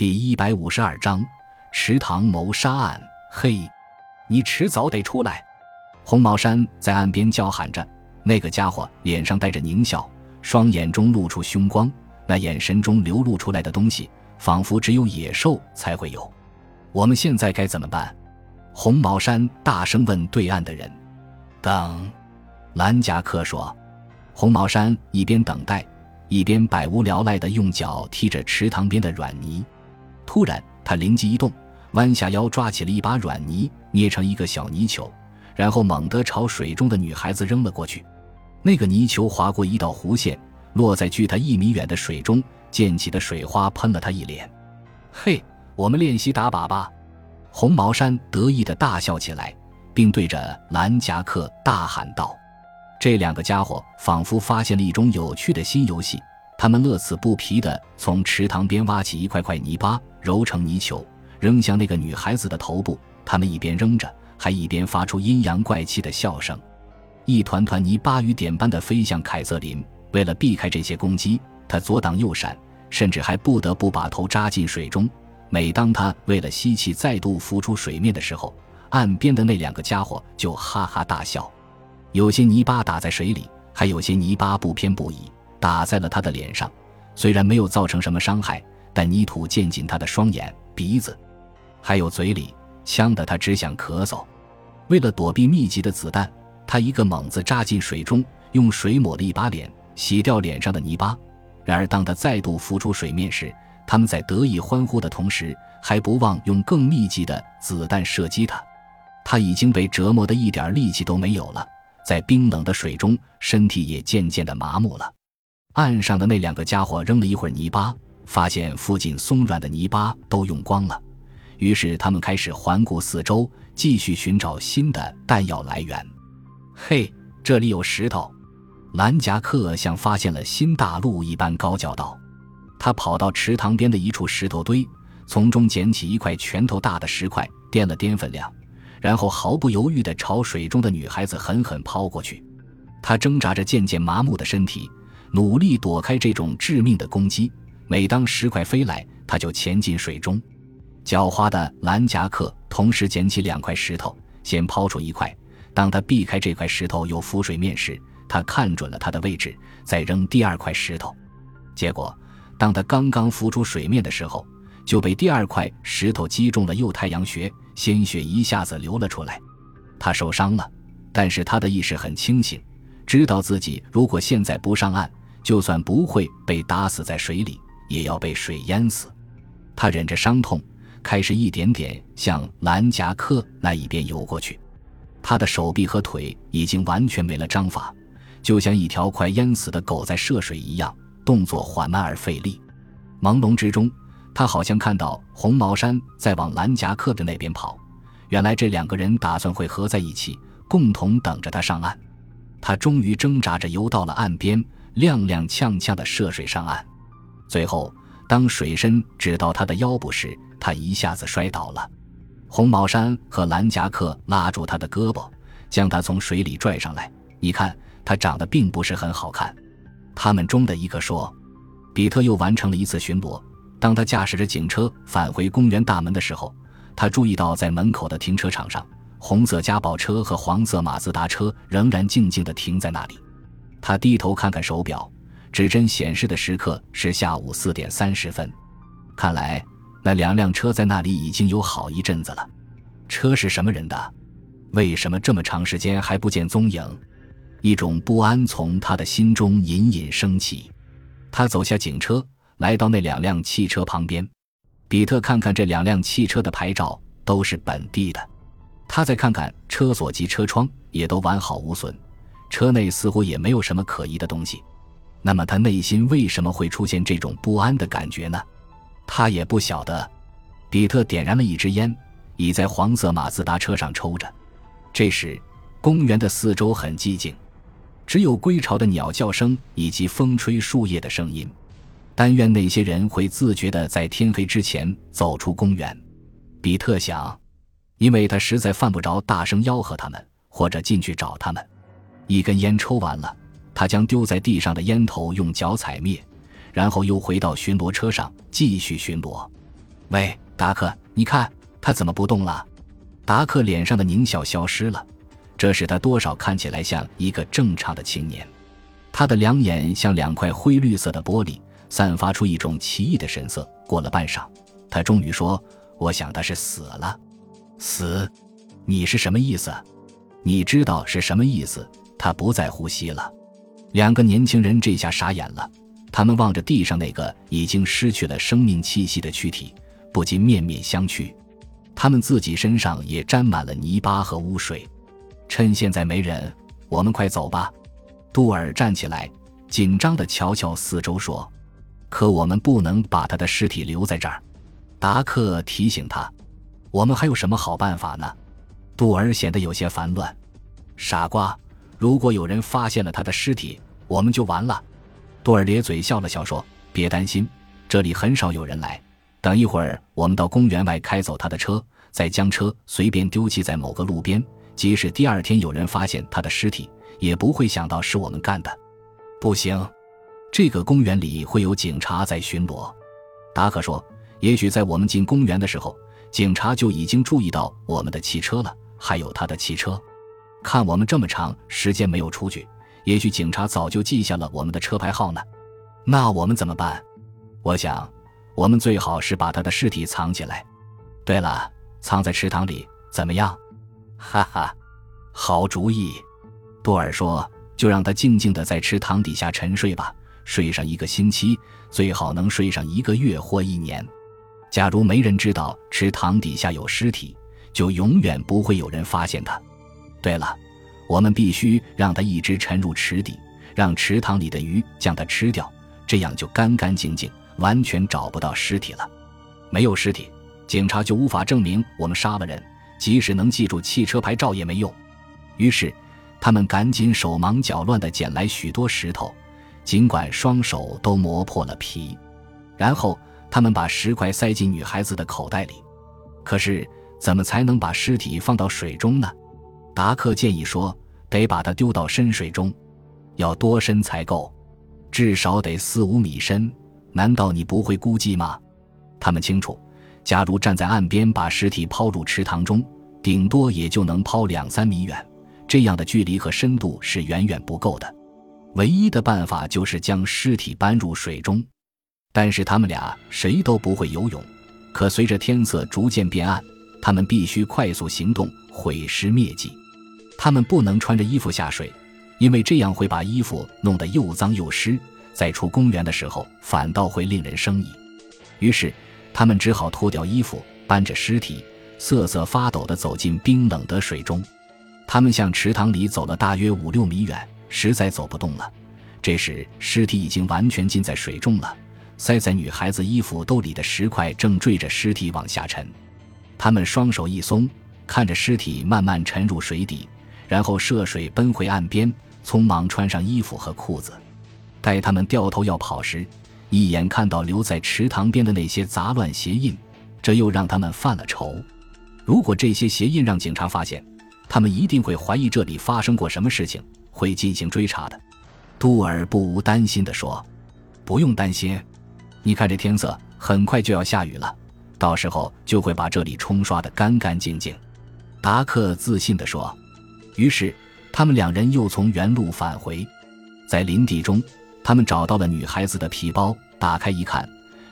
第一百五十二章池塘谋杀案。嘿，你迟早得出来！红毛山在岸边叫喊着。那个家伙脸上带着狞笑，双眼中露出凶光，那眼神中流露出来的东西，仿佛只有野兽才会有。我们现在该怎么办？红毛山大声问对岸的人。等，蓝夹克说。红毛山一边等待，一边百无聊赖地用脚踢着池塘边的软泥。突然，他灵机一动，弯下腰抓起了一把软泥，捏成一个小泥球，然后猛地朝水中的女孩子扔了过去。那个泥球划过一道弧线，落在距他一米远的水中，溅起的水花喷了他一脸。嘿，我们练习打靶吧！红毛山得意地大笑起来，并对着蓝夹克大喊道：“这两个家伙仿佛发现了一种有趣的新游戏。”他们乐此不疲地从池塘边挖起一块块泥巴，揉成泥球，扔向那个女孩子的头部。他们一边扔着，还一边发出阴阳怪气的笑声。一团团泥巴雨点般的飞向凯瑟琳。为了避开这些攻击，他左挡右闪，甚至还不得不把头扎进水中。每当他为了吸气再度浮出水面的时候，岸边的那两个家伙就哈哈大笑。有些泥巴打在水里，还有些泥巴不偏不倚。打在了他的脸上，虽然没有造成什么伤害，但泥土溅进他的双眼、鼻子，还有嘴里，呛得他只想咳嗽。为了躲避密集的子弹，他一个猛子扎进水中，用水抹了一把脸，洗掉脸上的泥巴。然而，当他再度浮出水面时，他们在得意欢呼的同时，还不忘用更密集的子弹射击他。他已经被折磨得一点力气都没有了，在冰冷的水中，身体也渐渐的麻木了。岸上的那两个家伙扔了一会儿泥巴，发现附近松软的泥巴都用光了，于是他们开始环顾四周，继续寻找新的弹药来源。嘿，这里有石头！兰夹克像发现了新大陆一般高叫道。他跑到池塘边的一处石头堆，从中捡起一块拳头大的石块，掂了掂分量，然后毫不犹豫地朝水中的女孩子狠狠抛过去。他挣扎着渐渐麻木的身体。努力躲开这种致命的攻击。每当石块飞来，他就潜进水中。狡猾的蓝夹克同时捡起两块石头，先抛出一块。当他避开这块石头又浮水面时，他看准了它的位置，再扔第二块石头。结果，当他刚刚浮出水面的时候，就被第二块石头击中了右太阳穴，鲜血一下子流了出来。他受伤了，但是他的意识很清醒，知道自己如果现在不上岸。就算不会被打死在水里，也要被水淹死。他忍着伤痛，开始一点点向蓝夹克那一边游过去。他的手臂和腿已经完全没了章法，就像一条快淹死的狗在涉水一样，动作缓慢而费力。朦胧之中，他好像看到红毛山在往蓝夹克的那边跑。原来这两个人打算会合在一起，共同等着他上岸。他终于挣扎着游到了岸边。踉踉跄跄地涉水上岸，最后当水深只到他的腰部时，他一下子摔倒了。红毛衫和蓝夹克拉住他的胳膊，将他从水里拽上来。你看，他长得并不是很好看。他们中的一个说：“比特又完成了一次巡逻。当他驾驶着警车返回公园大门的时候，他注意到在门口的停车场上，红色家宝车和黄色马自达车仍然静静地停在那里。”他低头看看手表，指针显示的时刻是下午四点三十分。看来那两辆车在那里已经有好一阵子了。车是什么人的？为什么这么长时间还不见踪影？一种不安从他的心中隐隐升起。他走下警车，来到那两辆汽车旁边。比特看看这两辆汽车的牌照，都是本地的。他再看看车锁及车窗，也都完好无损。车内似乎也没有什么可疑的东西，那么他内心为什么会出现这种不安的感觉呢？他也不晓得。比特点燃了一支烟，倚在黄色马自达车上抽着。这时，公园的四周很寂静，只有归巢的鸟叫声以及风吹树叶的声音。但愿那些人会自觉地在天黑之前走出公园。比特想，因为他实在犯不着大声吆喝他们，或者进去找他们。一根烟抽完了，他将丢在地上的烟头用脚踩灭，然后又回到巡逻车上继续巡逻。喂，达克，你看他怎么不动了？达克脸上的狞笑消失了，这使他多少看起来像一个正常的青年。他的两眼像两块灰绿色的玻璃，散发出一种奇异的神色。过了半晌，他终于说：“我想他是死了。”死？你是什么意思？你知道是什么意思？他不再呼吸了。两个年轻人这下傻眼了，他们望着地上那个已经失去了生命气息的躯体，不禁面面相觑。他们自己身上也沾满了泥巴和污水。趁现在没人，我们快走吧。杜尔站起来，紧张地瞧瞧四周，说：“可我们不能把他的尸体留在这儿。”达克提醒他：“我们还有什么好办法呢？”杜尔显得有些烦乱。“傻瓜，如果有人发现了他的尸体，我们就完了。”多尔咧嘴笑了笑，说：“别担心，这里很少有人来。等一会儿，我们到公园外开走他的车，再将车随便丢弃在某个路边。即使第二天有人发现他的尸体。”也不会想到是我们干的，不行，这个公园里会有警察在巡逻。达克说：“也许在我们进公园的时候，警察就已经注意到我们的汽车了，还有他的汽车。看我们这么长时间没有出去，也许警察早就记下了我们的车牌号呢。那我们怎么办？我想，我们最好是把他的尸体藏起来。对了，藏在池塘里怎么样？哈哈，好主意。”多尔说：“就让他静静的在池塘底下沉睡吧，睡上一个星期，最好能睡上一个月或一年。假如没人知道池塘底下有尸体，就永远不会有人发现他。对了，我们必须让他一直沉入池底，让池塘里的鱼将它吃掉，这样就干干净净，完全找不到尸体了。没有尸体，警察就无法证明我们杀了人，即使能记住汽车牌照也没用。于是。”他们赶紧手忙脚乱地捡来许多石头，尽管双手都磨破了皮。然后他们把石块塞进女孩子的口袋里。可是，怎么才能把尸体放到水中呢？达克建议说：“得把它丢到深水中，要多深才够？至少得四五米深。难道你不会估计吗？”他们清楚，假如站在岸边把尸体抛入池塘中，顶多也就能抛两三米远。这样的距离和深度是远远不够的，唯一的办法就是将尸体搬入水中。但是他们俩谁都不会游泳，可随着天色逐渐变暗，他们必须快速行动，毁尸灭迹。他们不能穿着衣服下水，因为这样会把衣服弄得又脏又湿，在出公园的时候反倒会令人生疑。于是，他们只好脱掉衣服，搬着尸体，瑟瑟发抖地走进冰冷的水中。他们向池塘里走了大约五六米远，实在走不动了。这时，尸体已经完全浸在水中了，塞在女孩子衣服兜里的石块正坠着尸体往下沉。他们双手一松，看着尸体慢慢沉入水底，然后涉水奔回岸边，匆忙穿上衣服和裤子。待他们掉头要跑时，一眼看到留在池塘边的那些杂乱鞋印，这又让他们犯了愁。如果这些鞋印让警察发现，他们一定会怀疑这里发生过什么事情，会进行追查的。杜尔不无担心地说：“不用担心，你看这天色，很快就要下雨了，到时候就会把这里冲刷得干干净净。”达克自信地说。于是，他们两人又从原路返回，在林地中，他们找到了女孩子的皮包，打开一看，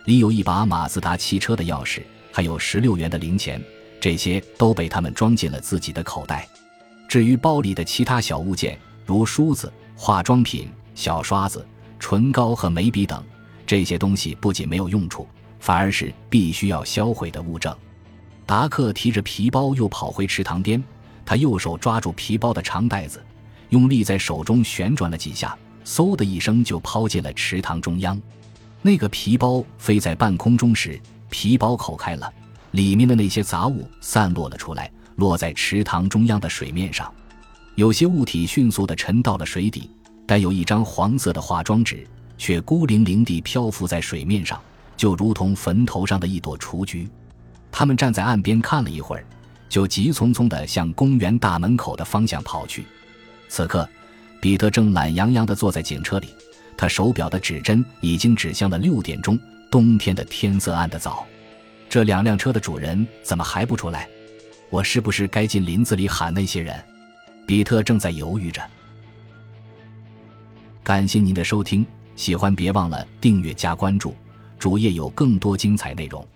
里有一把马自达汽车的钥匙，还有十六元的零钱。这些都被他们装进了自己的口袋。至于包里的其他小物件，如梳子、化妆品、小刷子、唇膏和眉笔等，这些东西不仅没有用处，反而是必须要销毁的物证。达克提着皮包又跑回池塘边，他右手抓住皮包的长带子，用力在手中旋转了几下，嗖的一声就抛进了池塘中央。那个皮包飞在半空中时，皮包口开了。里面的那些杂物散落了出来，落在池塘中央的水面上。有些物体迅速地沉到了水底，但有一张黄色的化妆纸却孤零零地漂浮在水面上，就如同坟头上的一朵雏菊。他们站在岸边看了一会儿，就急匆匆地向公园大门口的方向跑去。此刻，彼得正懒洋洋地坐在警车里，他手表的指针已经指向了六点钟。冬天的天色暗得早。这两辆车的主人怎么还不出来？我是不是该进林子里喊那些人？比特正在犹豫着。感谢您的收听，喜欢别忘了订阅加关注，主页有更多精彩内容。